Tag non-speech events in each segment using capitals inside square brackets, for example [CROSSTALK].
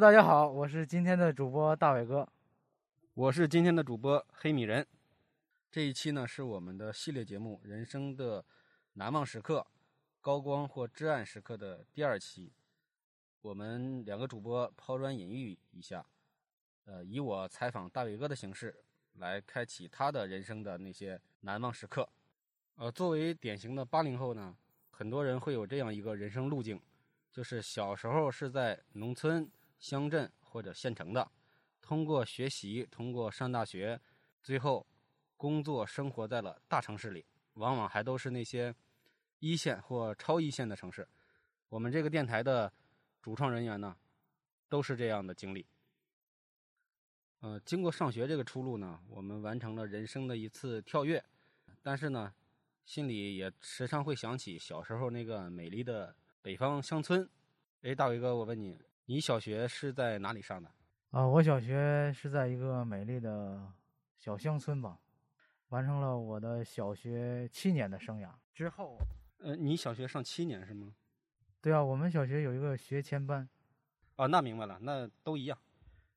大家好，我是今天的主播大伟哥。我是今天的主播黑米人。这一期呢是我们的系列节目《人生的难忘时刻》、高光或至暗时刻的第二期。我们两个主播抛砖引玉一下，呃，以我采访大伟哥的形式来开启他的人生的那些难忘时刻。呃，作为典型的八零后呢，很多人会有这样一个人生路径，就是小时候是在农村、乡镇或者县城的，通过学习，通过上大学，最后工作生活在了大城市里，往往还都是那些一线或超一线的城市。我们这个电台的主创人员呢，都是这样的经历。呃，经过上学这个出路呢，我们完成了人生的一次跳跃，但是呢，心里也时常会想起小时候那个美丽的北方乡村。哎，大伟哥，我问你，你小学是在哪里上的？啊，我小学是在一个美丽的小乡村吧，完成了我的小学七年的生涯之后，呃，你小学上七年是吗？对啊，我们小学有一个学前班，哦，那明白了，那都一样。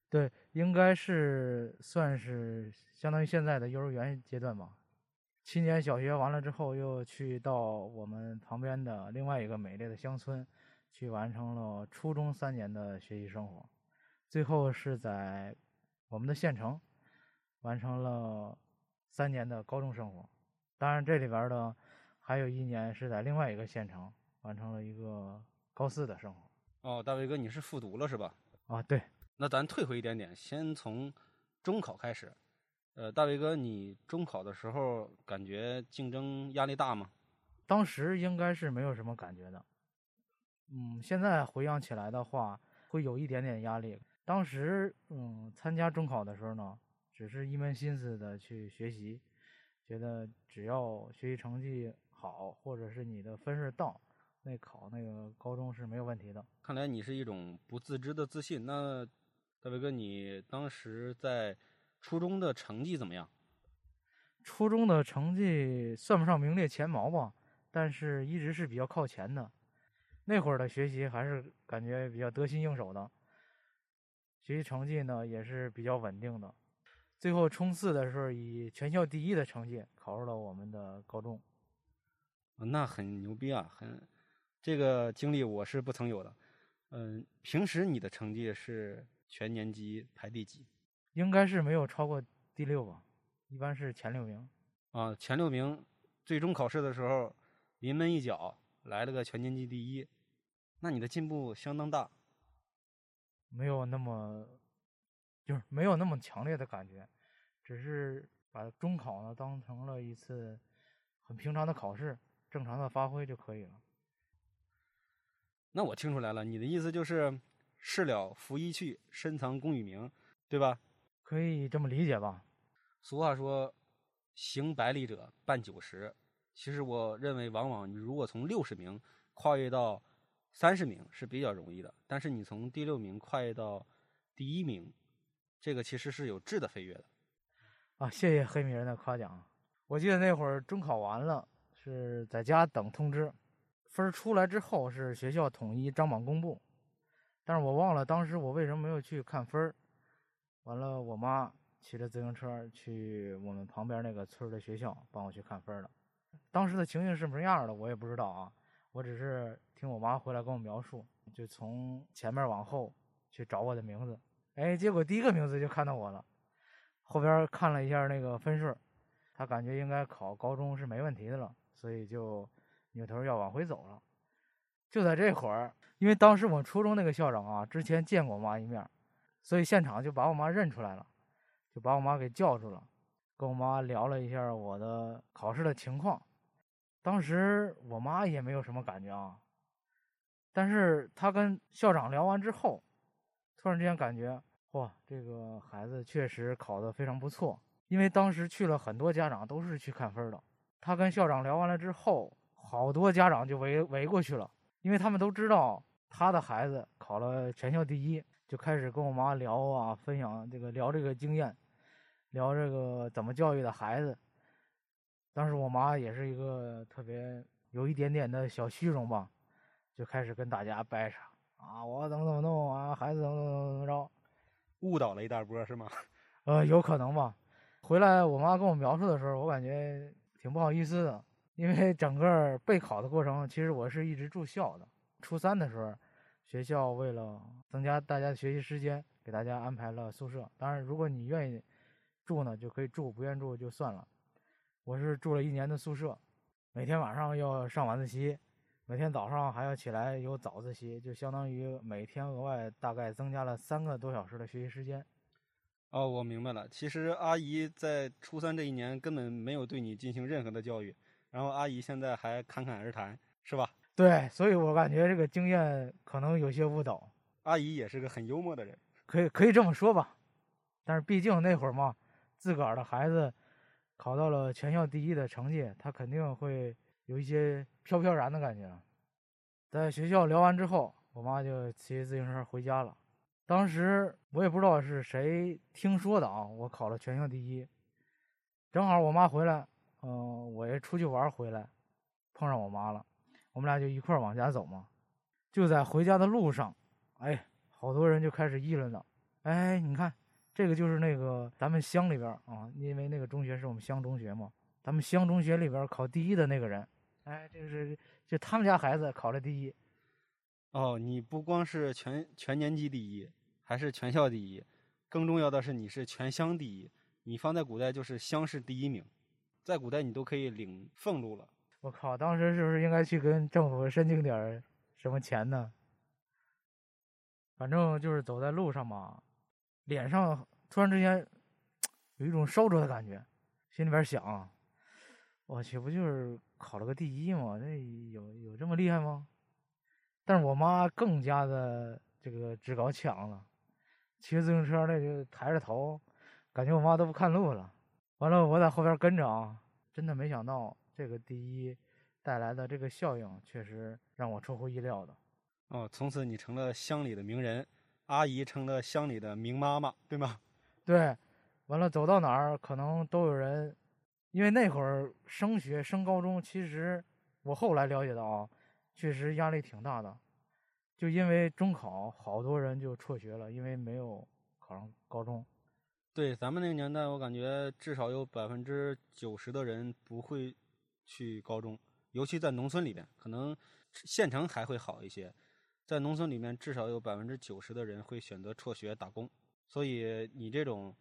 对，应该是算是相当于现在的幼儿园阶段吧。七年小学完了之后，又去到我们旁边的另外一个美丽的乡村，去完成了初中三年的学习生活，最后是在我们的县城完成了三年的高中生活。当然，这里边的还有一年是在另外一个县城完成了一个高四的生活。哦，大伟哥，你是复读了是吧？啊，对，那咱退回一点点，先从中考开始。呃，大伟哥，你中考的时候感觉竞争压力大吗？当时应该是没有什么感觉的。嗯，现在回想起来的话，会有一点点压力。当时，嗯，参加中考的时候呢，只是一门心思的去学习，觉得只要学习成绩好，或者是你的分数到，那考那个高中是没有问题的。看来你是一种不自知的自信。那大伟哥，你当时在初中的成绩怎么样？初中的成绩算不上名列前茅吧，但是一直是比较靠前的。那会儿的学习还是感觉比较得心应手的，学习成绩呢也是比较稳定的。最后冲刺的时候，以全校第一的成绩考入了我们的高中。啊那很牛逼啊，很这个经历我是不曾有的。嗯，平时你的成绩是全年级排第几？应该是没有超过第六吧，一般是前六名。啊，前六名，最终考试的时候临门一脚来了个全年级第一，那你的进步相当大。没有那么，就是没有那么强烈的感觉，只是把中考呢当成了一次很平常的考试，正常的发挥就可以了。那我听出来了，你的意思就是事了拂衣去，深藏功与名，对吧？可以这么理解吧？俗话说，行百里者半九十。其实我认为，往往你如果从六十名跨越到三十名是比较容易的，但是你从第六名快到第一名，这个其实是有质的飞跃的。啊，谢谢黑米人的夸奖。我记得那会儿中考完了，是在家等通知，分儿出来之后是学校统一张榜公布，但是我忘了当时我为什么没有去看分儿。完了，我妈骑着自行车去我们旁边那个村的学校帮我去看分儿了。当时的情形是什么样的，我也不知道啊。我只是听我妈回来跟我描述，就从前面往后去找我的名字，哎，结果第一个名字就看到我了。后边看了一下那个分数，他感觉应该考高中是没问题的了，所以就扭头要往回走了。就在这会儿，因为当时我初中那个校长啊，之前见过我妈一面，所以现场就把我妈认出来了，就把我妈给叫住了，跟我妈聊了一下我的考试的情况。当时我妈也没有什么感觉啊，但是她跟校长聊完之后，突然之间感觉哇，这个孩子确实考得非常不错。因为当时去了很多家长都是去看分的，他跟校长聊完了之后，好多家长就围围过去了，因为他们都知道他的孩子考了全校第一，就开始跟我妈聊啊，分享这个聊这个经验，聊这个怎么教育的孩子。当时我妈也是一个特别有一点点的小虚荣吧，就开始跟大家掰扯啊，我怎么怎么弄啊，啊，孩子怎么怎么怎么着，误导了一大波是吗？[LAUGHS] 呃，有可能吧。回来我妈跟我描述的时候，我感觉挺不好意思的，因为整个备考的过程，其实我是一直住校的。初三的时候，学校为了增加大家的学习时间，给大家安排了宿舍。当然，如果你愿意住呢，就可以住；不愿住就算了。我是住了一年的宿舍，每天晚上要上晚自习，每天早上还要起来有早自习，就相当于每天额外大概增加了三个多小时的学习时间。哦，我明白了。其实阿姨在初三这一年根本没有对你进行任何的教育，然后阿姨现在还侃侃而谈，是吧？对，所以我感觉这个经验可能有些误导。阿姨也是个很幽默的人，可以可以这么说吧。但是毕竟那会儿嘛，自个儿的孩子。考到了全校第一的成绩，他肯定会有一些飘飘然的感觉。在学校聊完之后，我妈就骑自行车回家了。当时我也不知道是谁听说的啊，我考了全校第一。正好我妈回来，嗯，我也出去玩回来，碰上我妈了，我们俩就一块往家走嘛。就在回家的路上，哎，好多人就开始议论了。哎，你看。这个就是那个咱们乡里边啊，因为那个中学是我们乡中学嘛，咱们乡中学里边考第一的那个人，哎，这是就他们家孩子考了第一。哦，你不光是全全年级第一，还是全校第一，更重要的是你是全乡第一。你放在古代就是乡试第一名，在古代你都可以领俸禄了。我靠，当时是不是应该去跟政府申请点什么钱呢？反正就是走在路上嘛。脸上突然之间有一种烧灼的感觉，心里边想：我去，不就是考了个第一吗？那有有这么厉害吗？但是我妈更加的这个趾高气昂了，骑着自行车那就抬着头，感觉我妈都不看路了。完了，我在后边跟着啊，真的没想到这个第一带来的这个效应，确实让我出乎意料的。哦，从此你成了乡里的名人。阿姨成了乡里的名妈妈，对吗？对，完了走到哪儿可能都有人，因为那会儿升学升高中，其实我后来了解到啊，确实压力挺大的，就因为中考，好多人就辍学了，因为没有考上高中。对，咱们那个年代，我感觉至少有百分之九十的人不会去高中，尤其在农村里边，可能县城还会好一些。在农村里面，至少有百分之九十的人会选择辍学打工，所以你这种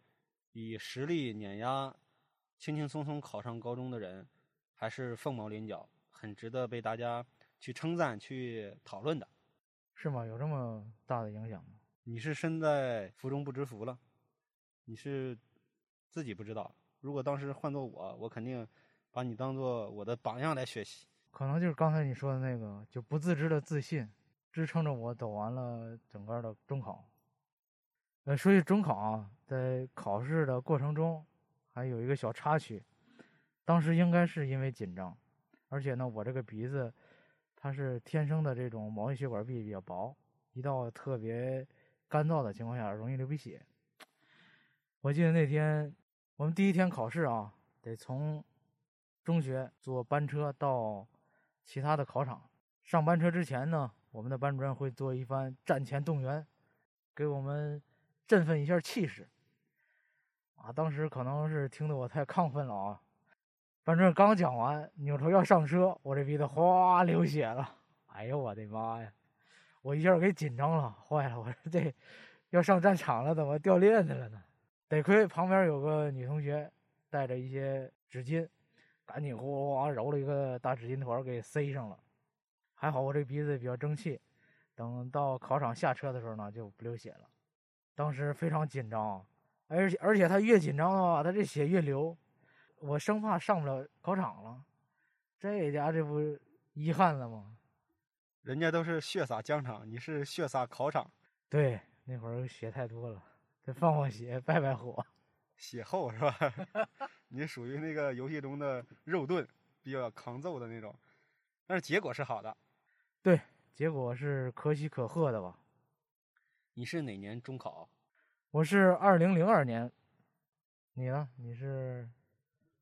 以实力碾压、轻轻松松考上高中的人，还是凤毛麟角，很值得被大家去称赞、去讨论的，是吗？有这么大的影响吗？你是身在福中不知福了，你是自己不知道。如果当时换做我，我肯定把你当做我的榜样来学习。可能就是刚才你说的那个，就不自知的自信。支撑着我走完了整个的中考。呃，说起中考啊，在考试的过程中，还有一个小插曲。当时应该是因为紧张，而且呢，我这个鼻子它是天生的这种毛细血管壁比较薄，一到特别干燥的情况下容易流鼻血。我记得那天我们第一天考试啊，得从中学坐班车到其他的考场。上班车之前呢。我们的班主任会做一番战前动员，给我们振奋一下气势。啊，当时可能是听得我太亢奋了啊！班主任刚讲完，扭头要上车，我这鼻子哗流血了。哎呦我的妈呀！我一下给紧张了，坏了！我说这要上战场了，怎么掉链子了呢？得亏旁边有个女同学带着一些纸巾，赶紧哗揉了一个大纸巾团给塞上了。还好我这鼻子比较争气，等到考场下车的时候呢，就不流血了。当时非常紧张，而且而且他越紧张的话，他这血越流，我生怕上不了考场了。这家这不遗憾了吗？人家都是血洒疆场，你是血洒考场。对，那会儿血太多了，得放放血，败败火。血厚是吧？[LAUGHS] 你属于那个游戏中的肉盾，比较抗揍的那种。但是结果是好的。对，结果是可喜可贺的吧？你是哪年中考？我是二零零二年。你呢？你是？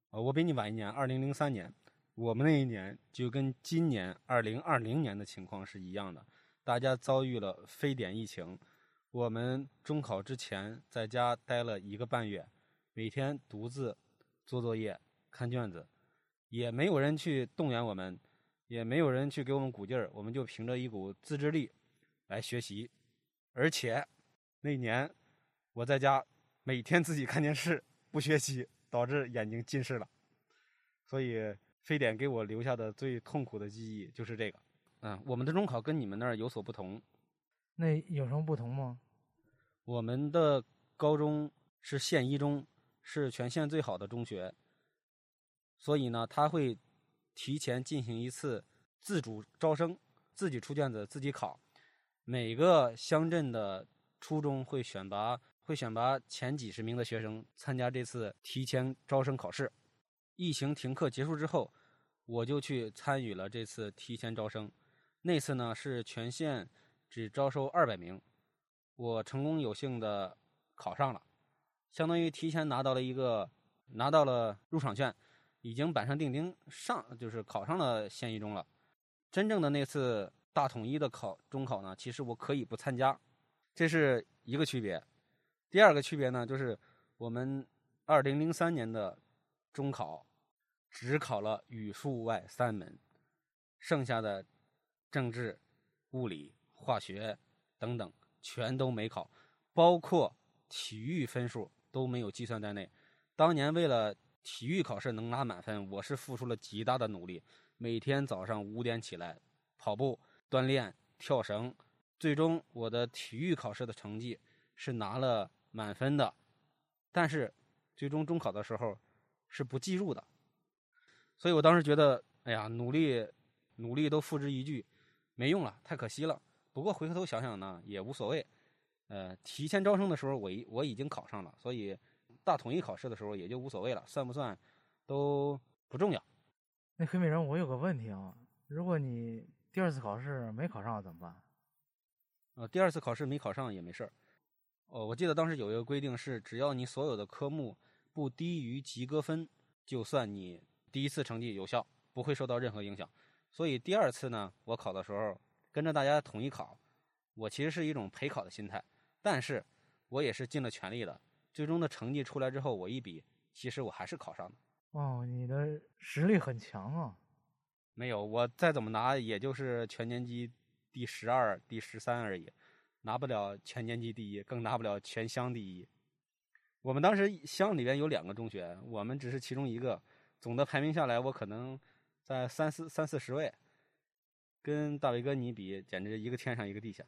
呃，我比你晚一年，二零零三年。我们那一年就跟今年二零二零年的情况是一样的，大家遭遇了非典疫情，我们中考之前在家待了一个半月，每天独自做作业、看卷子，也没有人去动员我们，也没有人去给我们鼓劲儿，我们就凭着一股自制力来学习。而且那年我在家每天自己看电视，不学习，导致眼睛近视了。所以非典给我留下的最痛苦的记忆就是这个。嗯，我们的中考跟你们那儿有所不同。那有什么不同吗？我们的高中是县一中，是全县最好的中学，所以呢，他会提前进行一次自主招生，自己出卷子，自己考。每个乡镇的初中会选拔，会选拔前几十名的学生参加这次提前招生考试。疫情停课结束之后，我就去参与了这次提前招生。那次呢是全县只招收二百名，我成功有幸的考上了，相当于提前拿到了一个拿到了入场券，已经板上钉钉上就是考上了县一中了。真正的那次大统一的考中考呢，其实我可以不参加，这是一个区别。第二个区别呢，就是我们二零零三年的中考只考了语数外三门，剩下的。政治、物理、化学等等全都没考，包括体育分数都没有计算在内。当年为了体育考试能拿满分，我是付出了极大的努力，每天早上五点起来跑步、锻炼、跳绳，最终我的体育考试的成绩是拿了满分的，但是最终中考的时候是不计入的。所以我当时觉得，哎呀，努力努力都付之一炬。没用了，太可惜了。不过回过头想想呢，也无所谓。呃，提前招生的时候，我已我已经考上了，所以大统一考试的时候也就无所谓了，算不算都不重要。那黑美人，我有个问题啊，如果你第二次考试没考上怎么办？呃，第二次考试没考上也没事儿。哦，我记得当时有一个规定是，只要你所有的科目不低于及格分，就算你第一次成绩有效，不会受到任何影响。所以第二次呢，我考的时候跟着大家统一考，我其实是一种陪考的心态，但是我也是尽了全力的。最终的成绩出来之后，我一比，其实我还是考上的。哦，你的实力很强啊！没有，我再怎么拿，也就是全年级第十二、第十三而已，拿不了全年级第一，更拿不了全乡第一。我们当时乡里边有两个中学，我们只是其中一个，总的排名下来，我可能。在三四三四十位，跟大伟哥你比，简直一个天上一个地下。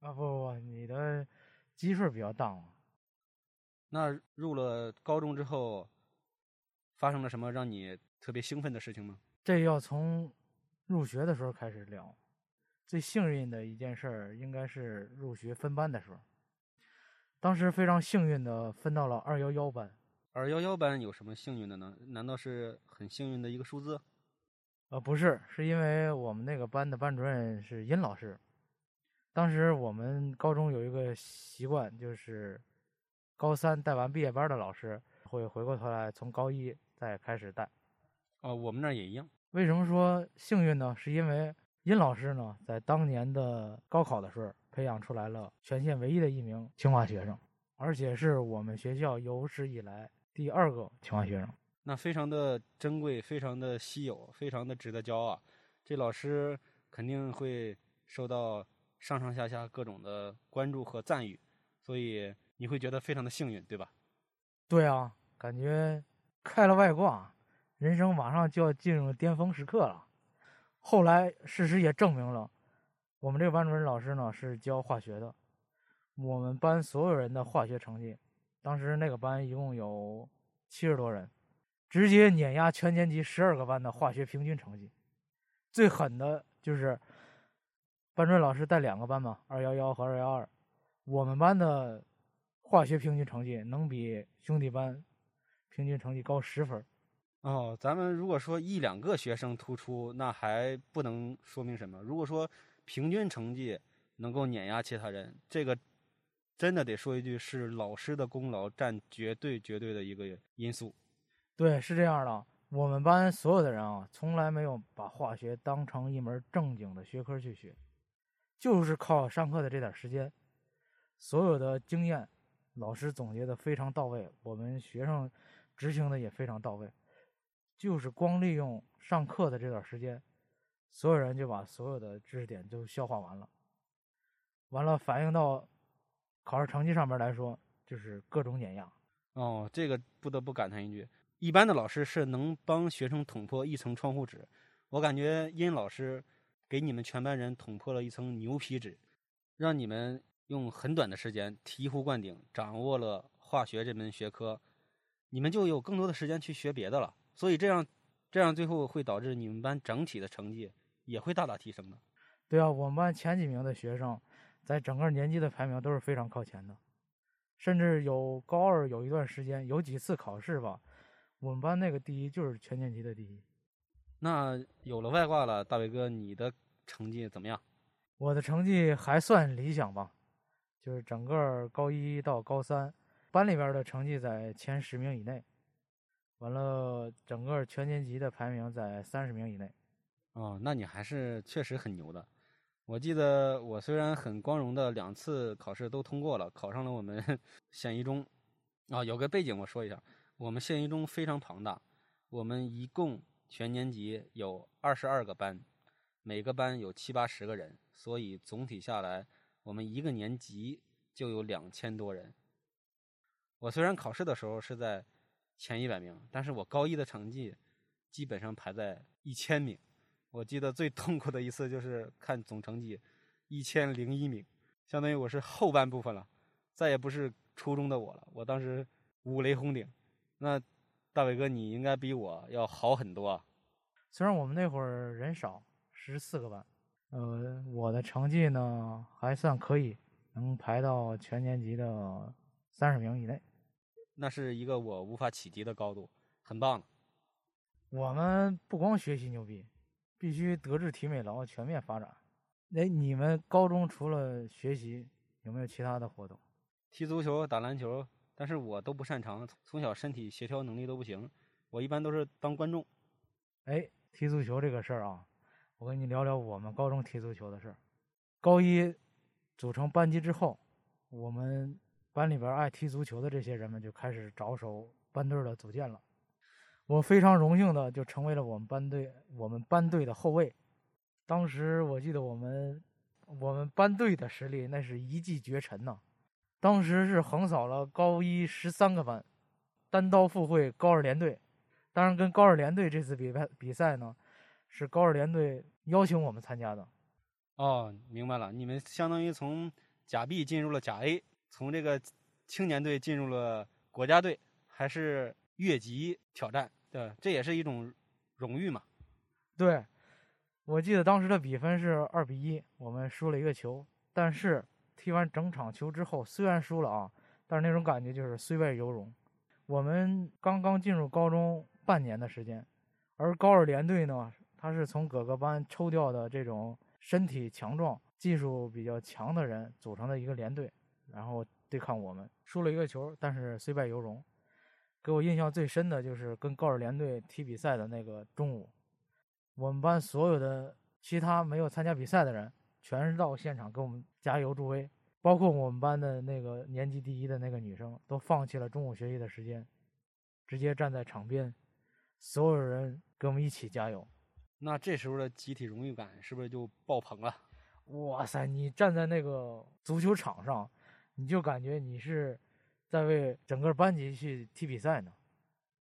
啊不不不，你的基数比较大嘛。那入了高中之后，发生了什么让你特别兴奋的事情吗？这要从入学的时候开始聊。最幸运的一件事儿，应该是入学分班的时候。当时非常幸运的分到了二幺幺班。二幺幺班有什么幸运的呢？难道是很幸运的一个数字？呃，不是，是因为我们那个班的班主任是殷老师。当时我们高中有一个习惯，就是高三带完毕业班的老师会回过头来从高一再开始带。哦，我们那儿也一样。为什么说幸运呢？是因为殷老师呢，在当年的高考的时候，培养出来了全县唯一的一名清华学生，而且是我们学校有史以来第二个清华学生。那非常的珍贵，非常的稀有，非常的值得骄傲。这老师肯定会受到上上下下各种的关注和赞誉，所以你会觉得非常的幸运，对吧？对啊，感觉开了外挂，人生马上就要进入巅峰时刻了。后来事实也证明了，我们这个班主任老师呢是教化学的，我们班所有人的化学成绩，当时那个班一共有七十多人。直接碾压全年级十二个班的化学平均成绩，最狠的就是班主任老师带两个班嘛，二幺幺和二幺二，我们班的化学平均成绩能比兄弟班平均成绩高十分。哦，咱们如果说一两个学生突出，那还不能说明什么。如果说平均成绩能够碾压其他人，这个真的得说一句，是老师的功劳占绝对绝对的一个因素。对，是这样的。我们班所有的人啊，从来没有把化学当成一门正经的学科去学，就是靠上课的这点时间，所有的经验，老师总结的非常到位，我们学生执行的也非常到位。就是光利用上课的这段时间，所有人就把所有的知识点都消化完了。完了，反映到考试成绩上面来说，就是各种碾压。哦，这个不得不感叹一句：一般的老师是能帮学生捅破一层窗户纸，我感觉殷老师给你们全班人捅破了一层牛皮纸，让你们用很短的时间醍醐灌顶，掌握了化学这门学科，你们就有更多的时间去学别的了。所以这样，这样最后会导致你们班整体的成绩也会大大提升的。对啊，我们班前几名的学生。在整个年级的排名都是非常靠前的，甚至有高二有一段时间有几次考试吧，我们班那个第一就是全年级的第一。那有了外挂了，大伟哥，你的成绩怎么样？我的成绩还算理想吧，就是整个高一到高三，班里边的成绩在前十名以内，完了整个全年级的排名在三十名以内。哦，那你还是确实很牛的。我记得我虽然很光荣的两次考试都通过了，考上了我们 [LAUGHS] 县一中。啊，有个背景我说一下，我们县一中非常庞大，我们一共全年级有二十二个班，每个班有七八十个人，所以总体下来，我们一个年级就有两千多人。我虽然考试的时候是在前一百名，但是我高一的成绩基本上排在一千名。我记得最痛苦的一次就是看总成绩，一千零一名，相当于我是后半部分了，再也不是初中的我了。我当时五雷轰顶，那大伟哥你应该比我要好很多啊。虽然我们那会儿人少，十四个班，呃，我的成绩呢还算可以，能排到全年级的三十名以内，那是一个我无法企及的高度，很棒了。我们不光学习牛逼。必须德智体美劳全面发展。哎，你们高中除了学习，有没有其他的活动？踢足球、打篮球，但是我都不擅长。从小身体协调能力都不行，我一般都是当观众。哎，踢足球这个事儿啊，我跟你聊聊我们高中踢足球的事儿。高一组成班级之后，我们班里边爱踢足球的这些人们就开始着手班队的组建了。我非常荣幸的就成为了我们班队我们班队的后卫。当时我记得我们我们班队的实力那是一骑绝尘呐，当时是横扫了高一十三个班，单刀赴会高二联队。当然，跟高二联队这次比赛比赛呢，是高二联队邀请我们参加的。哦，明白了，你们相当于从甲 B 进入了甲 A，从这个青年队进入了国家队，还是越级挑战？对，这也是一种荣誉嘛。对，我记得当时的比分是二比一，我们输了一个球。但是踢完整场球之后，虽然输了啊，但是那种感觉就是虽败犹荣。我们刚刚进入高中半年的时间，而高二联队呢，他是从各个班抽调的这种身体强壮、技术比较强的人组成的一个连队，然后对抗我们，输了一个球，但是虽败犹荣。给我印象最深的就是跟高尔联队踢比赛的那个中午，我们班所有的其他没有参加比赛的人，全是到现场给我们加油助威，包括我们班的那个年级第一的那个女生，都放弃了中午学习的时间，直接站在场边，所有人跟我们一起加油。那这时候的集体荣誉感是不是就爆棚了？哇塞，你站在那个足球场上，你就感觉你是。在为整个班级去踢比赛呢，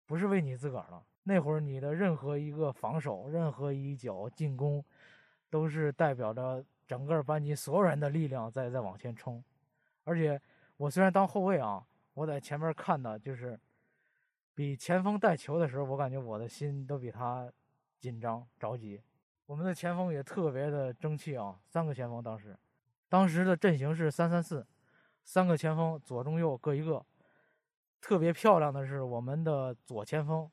不是为你自个儿了。那会儿你的任何一个防守，任何一脚进攻，都是代表着整个班级所有人的力量在在往前冲。而且我虽然当后卫啊，我在前面看的就是比前锋带球的时候，我感觉我的心都比他紧张着急。我们的前锋也特别的争气啊，三个前锋当时，当时的阵型是三三四。三个前锋，左中右各一个。特别漂亮的是，我们的左前锋，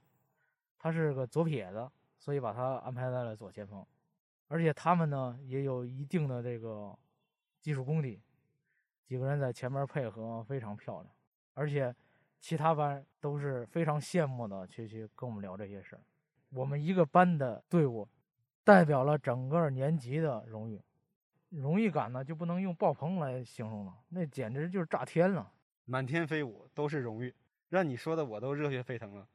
他是个左撇子，所以把他安排在了左前锋。而且他们呢也有一定的这个技术功底，几个人在前面配合非常漂亮。而且其他班都是非常羡慕的，去去跟我们聊这些事儿。我们一个班的队伍，代表了整个年级的荣誉。荣誉感呢就不能用爆棚来形容了，那简直就是炸天了。满天飞舞都是荣誉，让你说的我都热血沸腾了。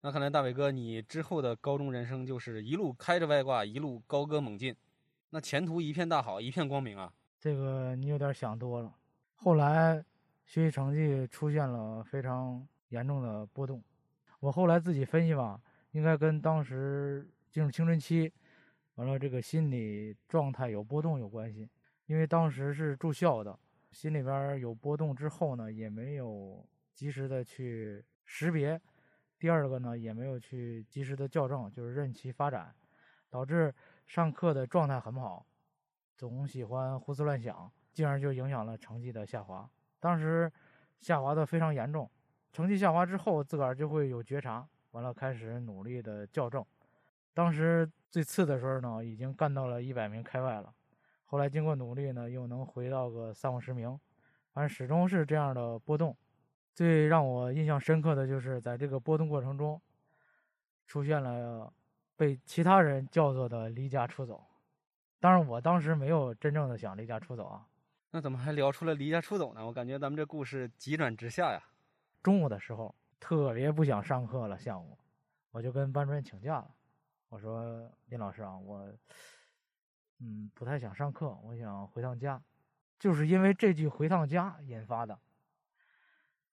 那看来大伟哥，你之后的高中人生就是一路开着外挂，一路高歌猛进，那前途一片大好，一片光明啊！这个你有点想多了。后来学习成绩出现了非常严重的波动，我后来自己分析吧，应该跟当时进入青春期，完了这个心理状态有波动有关系。因为当时是住校的，心里边有波动之后呢，也没有及时的去识别。第二个呢，也没有去及时的校正，就是任其发展，导致上课的状态很不好，总喜欢胡思乱想，进而就影响了成绩的下滑。当时下滑的非常严重，成绩下滑之后，自个儿就会有觉察，完了开始努力的校正。当时最次的时候呢，已经干到了一百名开外了，后来经过努力呢，又能回到个三五十名，反正始终是这样的波动。最让我印象深刻的就是在这个波动过程中，出现了被其他人叫做的离家出走。当然，我当时没有真正的想离家出走啊。那怎么还聊出了离家出走呢？我感觉咱们这故事急转直下呀。中午的时候特别不想上课了，下午我就跟班主任请假了。我说：“林老师啊，我嗯不太想上课，我想回趟家。”就是因为这句“回趟家”引发的。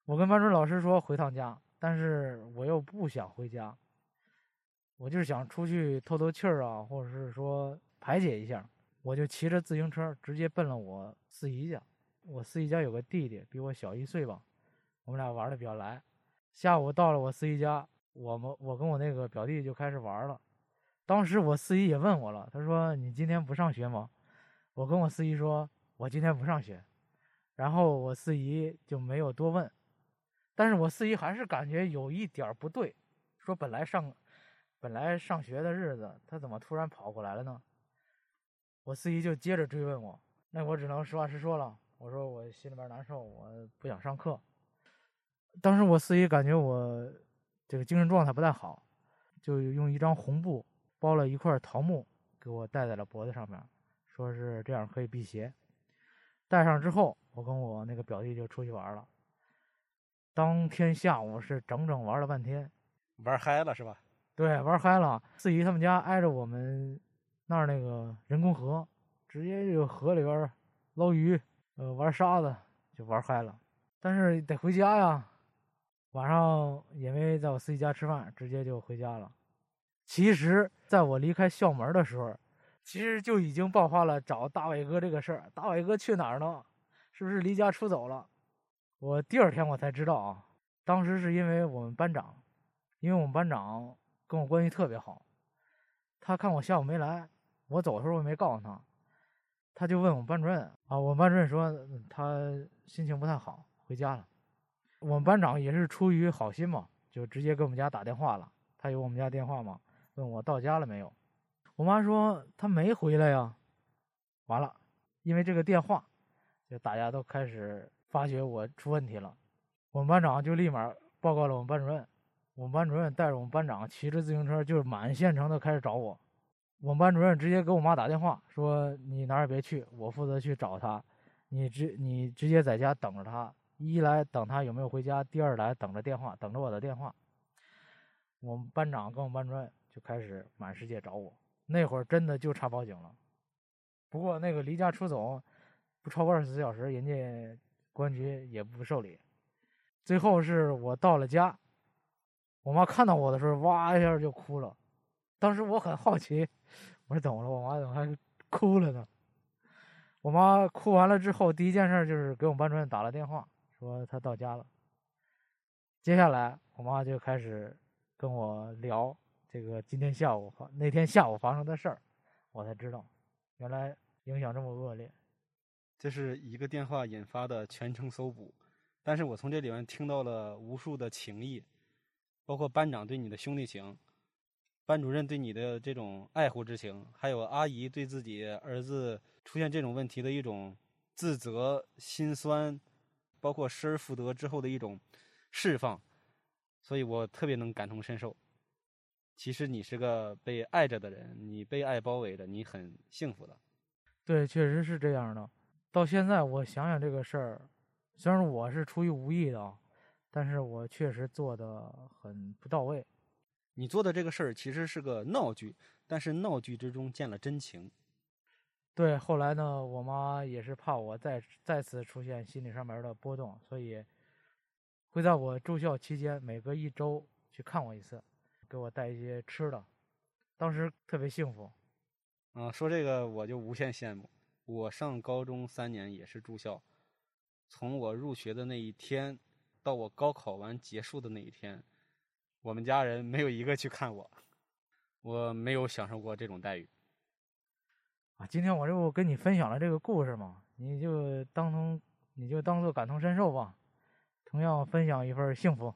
我跟班主任老师说回趟家，但是我又不想回家，我就是想出去透透气儿啊，或者是说排解一下，我就骑着自行车直接奔了我四姨家。我四姨家有个弟弟，比我小一岁吧，我们俩玩的比较来。下午到了我四姨家，我们我跟我那个表弟就开始玩了。当时我四姨也问我了，他说：“你今天不上学吗？”我跟我四姨说：“我今天不上学。”然后我四姨就没有多问。但是我四姨还是感觉有一点不对，说本来上，本来上学的日子，他怎么突然跑过来了呢？我四姨就接着追问我，那我只能实话实说了，我说我心里边难受，我不想上课。当时我四姨感觉我这个精神状态不太好，就用一张红布包了一块桃木给我戴在了脖子上面，说是这样可以辟邪。戴上之后，我跟我那个表弟就出去玩了。当天下午是整整玩了半天，玩嗨了是吧？对，玩嗨了。四姨他们家挨着我们那儿那个人工河，直接就河里边捞鱼，呃，玩沙子，就玩嗨了。但是得回家呀，晚上也没在我四姨家吃饭，直接就回家了。其实，在我离开校门的时候，其实就已经爆发了找大伟哥这个事儿。大伟哥去哪儿呢？是不是离家出走了？我第二天我才知道啊，当时是因为我们班长，因为我们班长跟我关系特别好，他看我下午没来，我走的时候我没告诉他，他就问我们班主任啊，我们班主任说他心情不太好，回家了。我们班长也是出于好心嘛，就直接给我们家打电话了，他有我们家电话嘛，问我到家了没有。我妈说他没回来呀，完了，因为这个电话，就大家都开始。发觉我出问题了，我们班长就立马报告了我们班主任。我们班主任带着我们班长骑着自行车，就是满县城的开始找我。我们班主任直接给我妈打电话说：“你哪儿也别去，我负责去找他。你直你直接在家等着他，一来等他有没有回家，第二来等着电话，等着我的电话。”我们班长跟我们班主任就开始满世界找我。那会儿真的就差报警了。不过那个离家出走不超过二十四小时，人家。公安局也不受理，最后是我到了家，我妈看到我的时候，哇一下就哭了。当时我很好奇，我说怎么了？我妈怎么还哭了呢？我妈哭完了之后，第一件事就是给我们班主任打了电话，说他到家了。接下来，我妈就开始跟我聊这个今天下午那天下午发生的事儿，我才知道，原来影响这么恶劣。这是一个电话引发的全程搜捕，但是我从这里面听到了无数的情谊，包括班长对你的兄弟情，班主任对你的这种爱护之情，还有阿姨对自己儿子出现这种问题的一种自责、心酸，包括失而复得之后的一种释放，所以我特别能感同身受。其实你是个被爱着的人，你被爱包围着，你很幸福的。对，确实是这样的。到现在我想想这个事儿，虽然我是出于无意的，但是我确实做的很不到位。你做的这个事儿其实是个闹剧，但是闹剧之中见了真情。对，后来呢，我妈也是怕我再再次出现心理上面的波动，所以会在我住校期间每隔一周去看我一次，给我带一些吃的，当时特别幸福。嗯，说这个我就无限羡慕。我上高中三年也是住校，从我入学的那一天到我高考完结束的那一天，我们家人没有一个去看我，我没有享受过这种待遇。啊，今天我这不跟你分享了这个故事嘛，你就当同你就当做感同身受吧，同样分享一份幸福，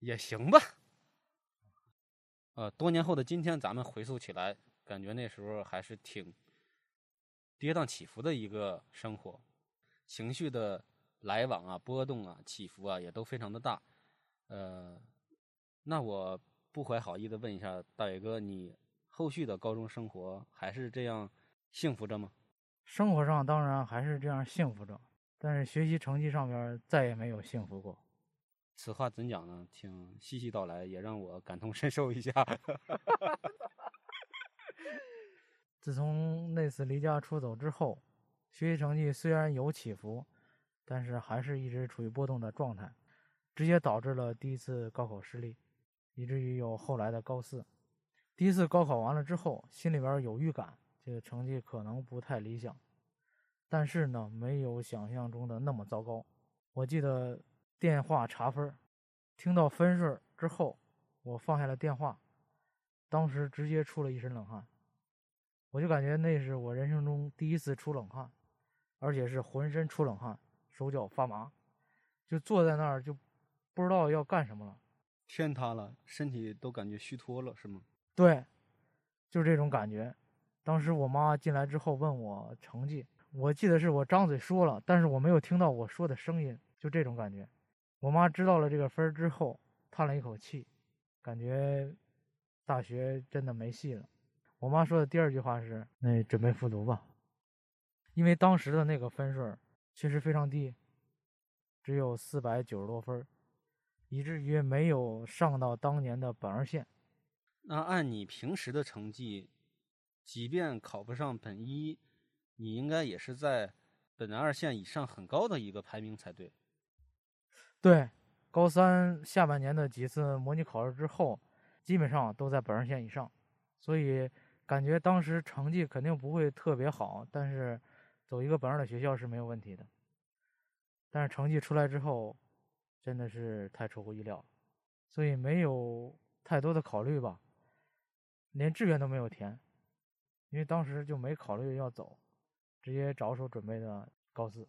也行吧。呃，多年后的今天，咱们回溯起来，感觉那时候还是挺跌宕起伏的一个生活，情绪的来往啊、波动啊、起伏啊，也都非常的大。呃，那我不怀好意的问一下大伟哥，你？后续的高中生活还是这样幸福着吗？生活上当然还是这样幸福着，但是学习成绩上面再也没有幸福过。此话怎讲呢？请细细道来，也让我感同身受一下。[LAUGHS] 自从那次离家出走之后，学习成绩虽然有起伏，但是还是一直处于波动的状态，直接导致了第一次高考失利，以至于有后来的高四。第一次高考完了之后，心里边有预感，这个成绩可能不太理想，但是呢，没有想象中的那么糟糕。我记得电话查分，听到分数之后，我放下了电话，当时直接出了一身冷汗，我就感觉那是我人生中第一次出冷汗，而且是浑身出冷汗，手脚发麻，就坐在那儿就不知道要干什么了。天塌了，身体都感觉虚脱了，是吗？对，就是这种感觉。当时我妈进来之后问我成绩，我记得是我张嘴说了，但是我没有听到我说的声音，就这种感觉。我妈知道了这个分之后，叹了一口气，感觉大学真的没戏了。我妈说的第二句话是：“那准备复读吧。”因为当时的那个分数确实非常低，只有四百九十多分，以至于没有上到当年的本二线。那按你平时的成绩，即便考不上本一，你应该也是在本二线以上很高的一个排名才对。对，高三下半年的几次模拟考试之后，基本上都在本二线以上，所以感觉当时成绩肯定不会特别好，但是走一个本二的学校是没有问题的。但是成绩出来之后，真的是太出乎意料，所以没有太多的考虑吧。连志愿都没有填，因为当时就没考虑要走，直接着手准备的高四。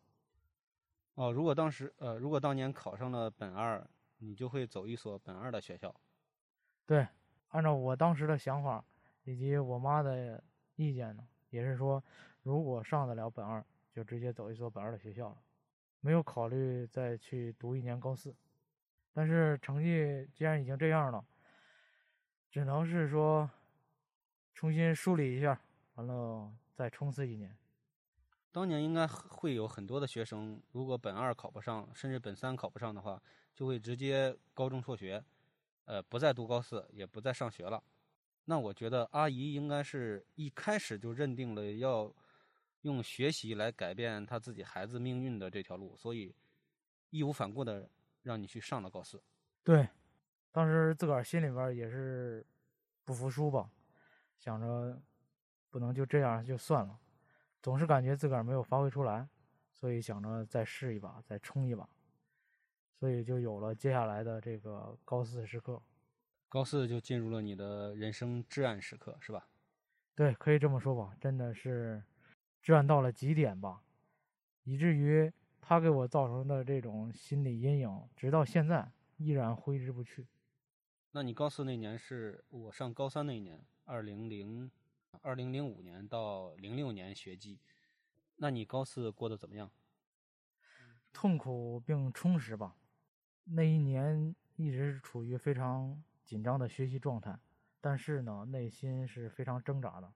哦，如果当时呃，如果当年考上了本二，你就会走一所本二的学校。对，按照我当时的想法以及我妈的意见呢，也是说，如果上得了本二，就直接走一所本二的学校了，没有考虑再去读一年高四。但是成绩既然已经这样了，只能是说。重新梳理一下，完了再冲刺一年。当年应该会有很多的学生，如果本二考不上，甚至本三考不上的话，就会直接高中辍学，呃，不再读高四，也不再上学了。那我觉得阿姨应该是一开始就认定了要用学习来改变他自己孩子命运的这条路，所以义无反顾的让你去上了高四。对，当时自个儿心里边也是不服输吧。想着不能就这样就算了，总是感觉自个儿没有发挥出来，所以想着再试一把，再冲一把，所以就有了接下来的这个高四时刻。高四就进入了你的人生至暗时刻，是吧？对，可以这么说吧，真的是至暗到了极点吧，以至于他给我造成的这种心理阴影，直到现在依然挥之不去。那你高四那年是我上高三那一年。二零零二零零五年到零六年学季，那你高四过得怎么样？痛苦并充实吧。那一年一直处于非常紧张的学习状态，但是呢，内心是非常挣扎的，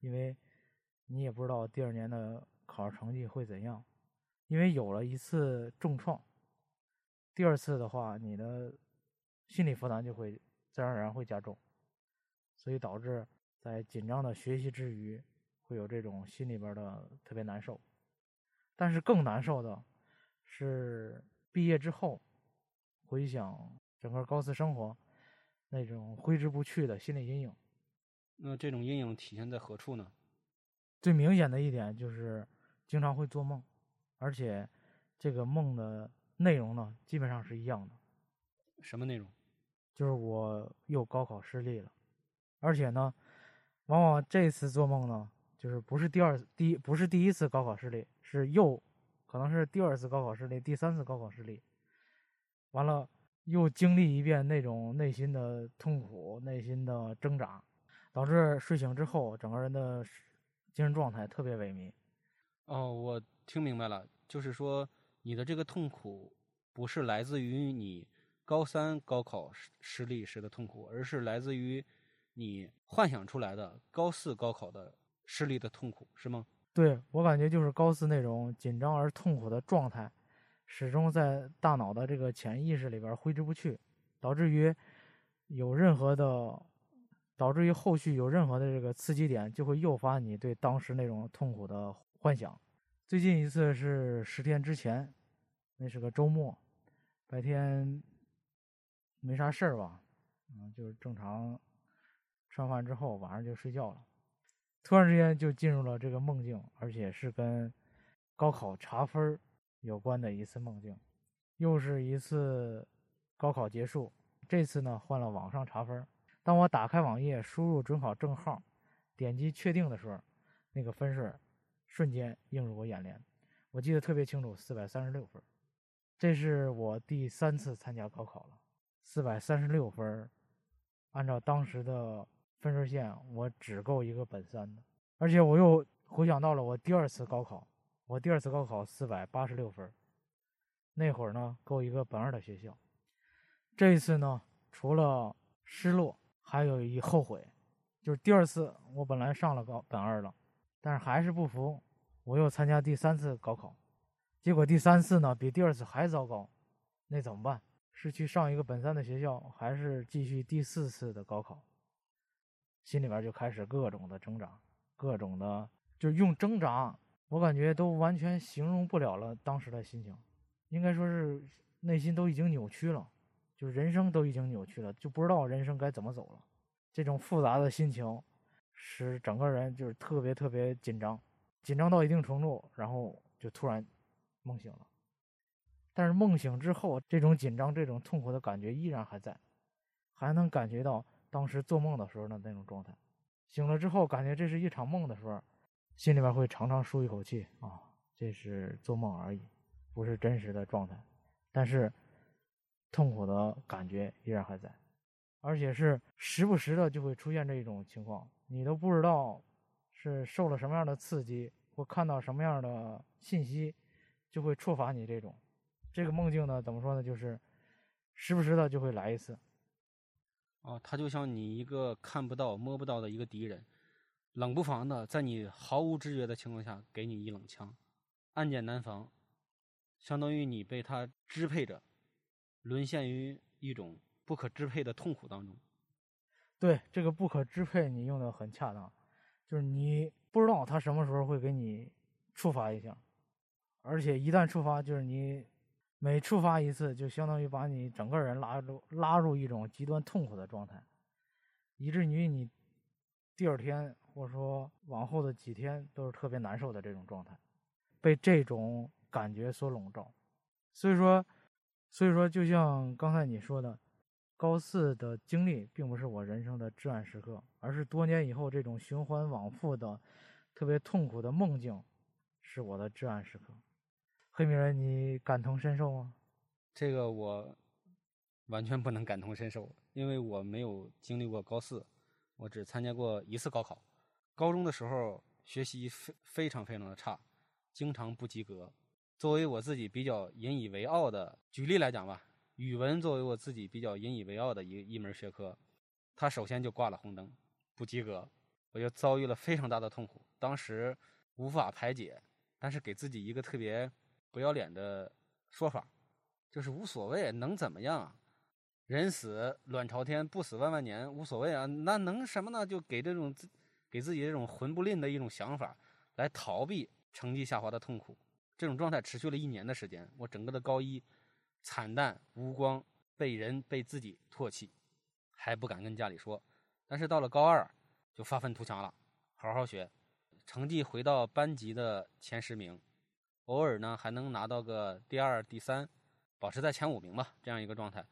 因为你也不知道第二年的考试成绩会怎样，因为有了一次重创，第二次的话，你的心理负担就会自然而然会加重，所以导致在紧张的学习之余，会有这种心里边的特别难受。但是更难受的是毕业之后，回想整个高四生活，那种挥之不去的心理阴影。那这种阴影体现在何处呢？最明显的一点就是经常会做梦，而且这个梦的内容呢，基本上是一样的。什么内容？就是我又高考失利了，而且呢，往往这次做梦呢，就是不是第二第一不是第一次高考失利，是又可能是第二次高考失利，第三次高考失利，完了又经历一遍那种内心的痛苦、内心的挣扎，导致睡醒之后整个人的精神状态特别萎靡。哦，我听明白了，就是说你的这个痛苦不是来自于你。高三高考失失利时的痛苦，而是来自于你幻想出来的高四高考的失利的痛苦，是吗？对我感觉就是高四那种紧张而痛苦的状态，始终在大脑的这个潜意识里边挥之不去，导致于有任何的，导致于后续有任何的这个刺激点，就会诱发你对当时那种痛苦的幻想。最近一次是十天之前，那是个周末，白天。没啥事儿吧，嗯，就是正常吃完饭之后，晚上就睡觉了。突然之间就进入了这个梦境，而且是跟高考查分有关的一次梦境。又是一次高考结束，这次呢换了网上查分。当我打开网页，输入准考证号，点击确定的时候，那个分数瞬间映入我眼帘。我记得特别清楚，四百三十六分。这是我第三次参加高考了。四百三十六分，按照当时的分数线，我只够一个本三的。而且我又回想到了我第二次高考，我第二次高考四百八十六分，那会儿呢够一个本二的学校。这一次呢，除了失落，还有一后悔，就是第二次我本来上了高本二了，但是还是不服，我又参加第三次高考，结果第三次呢比第二次还糟糕，那怎么办？是去上一个本三的学校，还是继续第四次的高考？心里边就开始各种的挣扎，各种的，就用挣扎，我感觉都完全形容不了了当时的心情，应该说是内心都已经扭曲了，就人生都已经扭曲了，就不知道人生该怎么走了。这种复杂的心情，使整个人就是特别特别紧张，紧张到一定程度，然后就突然梦醒了。但是梦醒之后，这种紧张、这种痛苦的感觉依然还在，还能感觉到当时做梦的时候的那种状态。醒了之后，感觉这是一场梦的时候，心里面会长长舒一口气啊，这是做梦而已，不是真实的状态。但是痛苦的感觉依然还在，而且是时不时的就会出现这一种情况，你都不知道是受了什么样的刺激，或看到什么样的信息，就会触发你这种。这个梦境呢，怎么说呢？就是时不时的就会来一次。哦，他就像你一个看不到、摸不到的一个敌人，冷不防的在你毫无知觉的情况下给你一冷枪，暗箭难防，相当于你被他支配着，沦陷于一种不可支配的痛苦当中。对，这个不可支配你用的很恰当，就是你不知道他什么时候会给你触发一下，而且一旦触发，就是你。每触发一次，就相当于把你整个人拉入拉入一种极端痛苦的状态，以至于你第二天或者说往后的几天都是特别难受的这种状态，被这种感觉所笼罩。所以说，所以说，就像刚才你说的，高四的经历并不是我人生的至暗时刻，而是多年以后这种循环往复的特别痛苦的梦境，是我的至暗时刻。黑米人，你感同身受吗？这个我完全不能感同身受，因为我没有经历过高四，我只参加过一次高考。高中的时候学习非非常非常的差，经常不及格。作为我自己比较引以为傲的，举例来讲吧，语文作为我自己比较引以为傲的一一门学科，它首先就挂了红灯，不及格。我就遭遇了非常大的痛苦，当时无法排解，但是给自己一个特别不要脸的说法，就是无所谓，能怎么样啊？人死卵朝天，不死万万年，无所谓啊，那能什么呢？就给这种自给自己这种混不吝的一种想法，来逃避成绩下滑的痛苦。这种状态持续了一年的时间，我整个的高一惨淡无光，被人被自己唾弃，还不敢跟家里说。但是到了高二，就发愤图强了，好好学，成绩回到班级的前十名，偶尔呢还能拿到个第二、第三，保持在前五名吧，这样一个状态。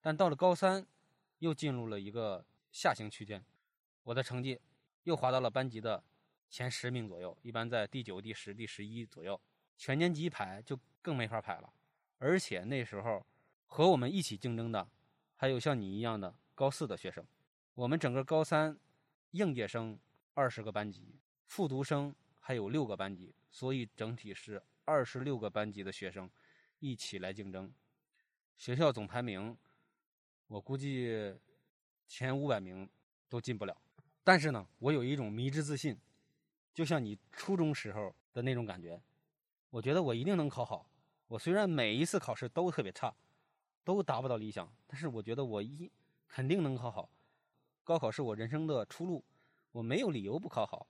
但到了高三，又进入了一个下行区间，我的成绩又滑到了班级的前十名左右，一般在第九、第十、第十一左右。全年级排就更没法排了，而且那时候和我们一起竞争的还有像你一样的高四的学生。我们整个高三应届生二十个班级，复读生还有六个班级，所以整体是二十六个班级的学生一起来竞争。学校总排名。我估计前五百名都进不了，但是呢，我有一种迷之自信，就像你初中时候的那种感觉。我觉得我一定能考好。我虽然每一次考试都特别差，都达不到理想，但是我觉得我一肯定能考好。高考是我人生的出路，我没有理由不考好。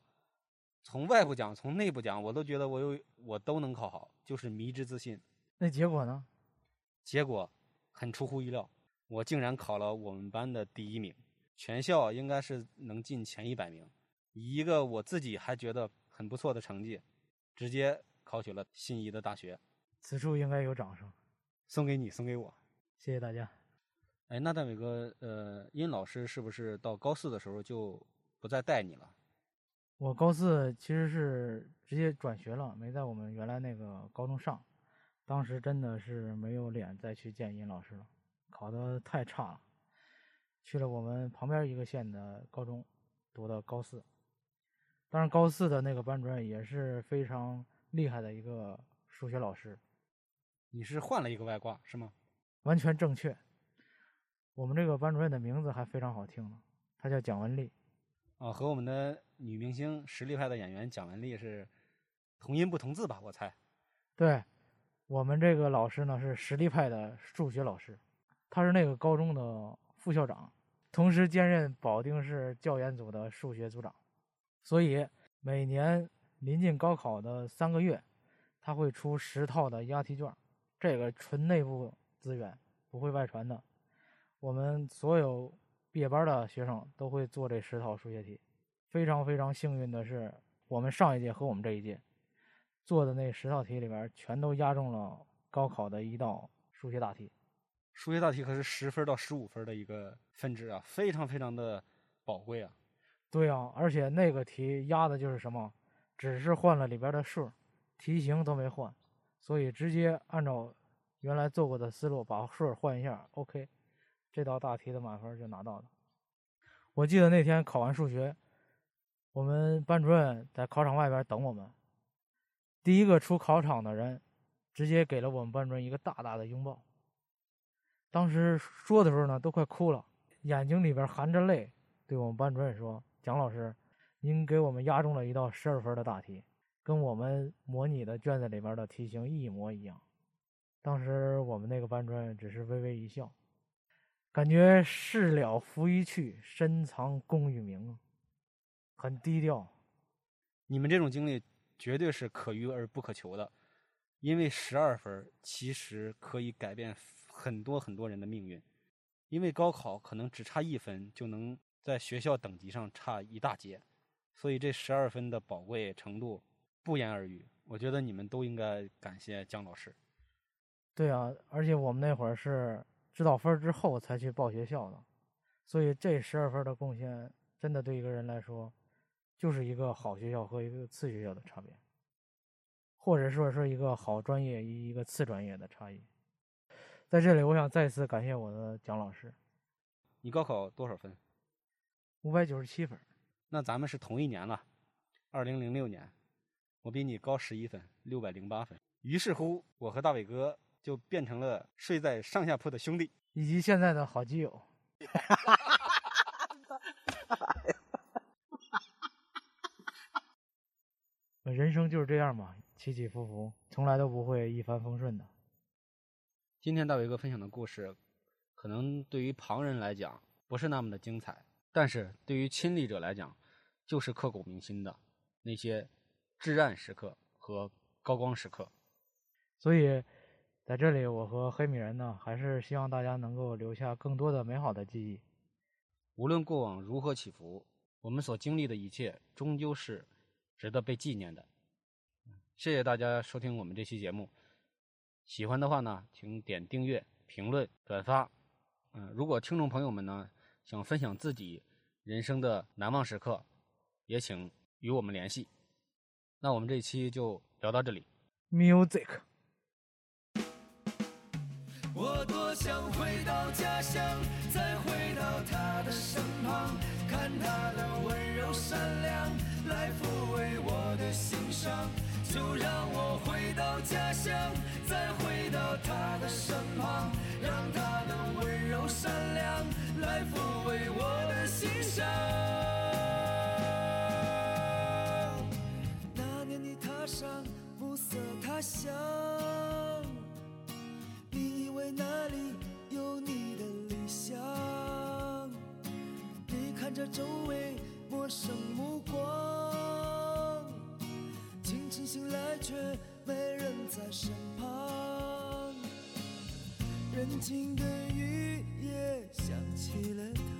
从外部讲，从内部讲，我都觉得我有我都能考好，就是迷之自信。那结果呢？结果很出乎意料。我竟然考了我们班的第一名，全校应该是能进前一百名，以一个我自己还觉得很不错的成绩，直接考取了心仪的大学。此处应该有掌声，送给你，送给我，谢谢大家。哎，那大伟哥，呃，殷老师是不是到高四的时候就不再带你了？我高四其实是直接转学了，没在我们原来那个高中上，当时真的是没有脸再去见尹老师了。考得太差了，去了我们旁边一个县的高中，读的高四。当然，高四的那个班主任也是非常厉害的一个数学老师。你是换了一个外挂是吗？完全正确。我们这个班主任的名字还非常好听呢，他叫蒋文丽。啊，和我们的女明星实力派的演员蒋雯丽是同音不同字吧？我猜。对，我们这个老师呢是实力派的数学老师。他是那个高中的副校长，同时兼任保定市教研组的数学组长，所以每年临近高考的三个月，他会出十套的押题卷，这个纯内部资源，不会外传的。我们所有毕业班的学生都会做这十套数学题。非常非常幸运的是，我们上一届和我们这一届做的那十道题里边，全都押中了高考的一道数学大题。数学大题可是十分到十五分的一个分值啊，非常非常的宝贵啊。对啊，而且那个题压的就是什么，只是换了里边的数，题型都没换，所以直接按照原来做过的思路把数换一下，OK，这道大题的满分就拿到了。我记得那天考完数学，我们班主任在考场外边等我们，第一个出考场的人，直接给了我们班主任一个大大的拥抱。当时说的时候呢，都快哭了，眼睛里边含着泪，对我们班主任说：“蒋老师，您给我们押中了一道十二分的大题，跟我们模拟的卷子里边的题型一模一样。”当时我们那个班主任只是微微一笑，感觉事了拂衣去，深藏功与名，很低调。你们这种经历绝对是可遇而不可求的，因为十二分其实可以改变。很多很多人的命运，因为高考可能只差一分就能在学校等级上差一大截，所以这十二分的宝贵程度不言而喻。我觉得你们都应该感谢姜老师。对啊，而且我们那会儿是知道分之后才去报学校的，所以这十二分的贡献真的对一个人来说，就是一个好学校和一个次学校的差别，或者说是一个好专业与一个次专业的差异。在这里，我想再次感谢我的蒋老师。你高考多少分？五百九十七分。那咱们是同一年了，二零零六年，我比你高十一分，六百零八分。于是乎，我和大伟哥就变成了睡在上下铺的兄弟，以及现在的好基友。[LAUGHS] 人生就是这样嘛，起起伏伏，从来都不会一帆风顺的。今天大伟哥分享的故事，可能对于旁人来讲不是那么的精彩，但是对于亲历者来讲，就是刻骨铭心的那些至暗时刻和高光时刻。所以，在这里，我和黑米人呢，还是希望大家能够留下更多的美好的记忆。无论过往如何起伏，我们所经历的一切，终究是值得被纪念的。谢谢大家收听我们这期节目，喜欢的话呢，请点订阅、评论、转发。嗯，如果听众朋友们呢想分享自己人生的难忘时刻，也请与我们联系。那我们这一期就聊到这里。Music。我多想回到家乡，再回到他的身旁，看他的温柔善良，来抚慰我的心伤。就让我回到家乡，再回到他的身旁，让他的温柔善良来抚慰我的心伤。那年你踏上暮色他乡。你以为那里有你的理想？你看着周围陌生目光，清晨醒来却没人在身旁。人静的雨夜想起了他，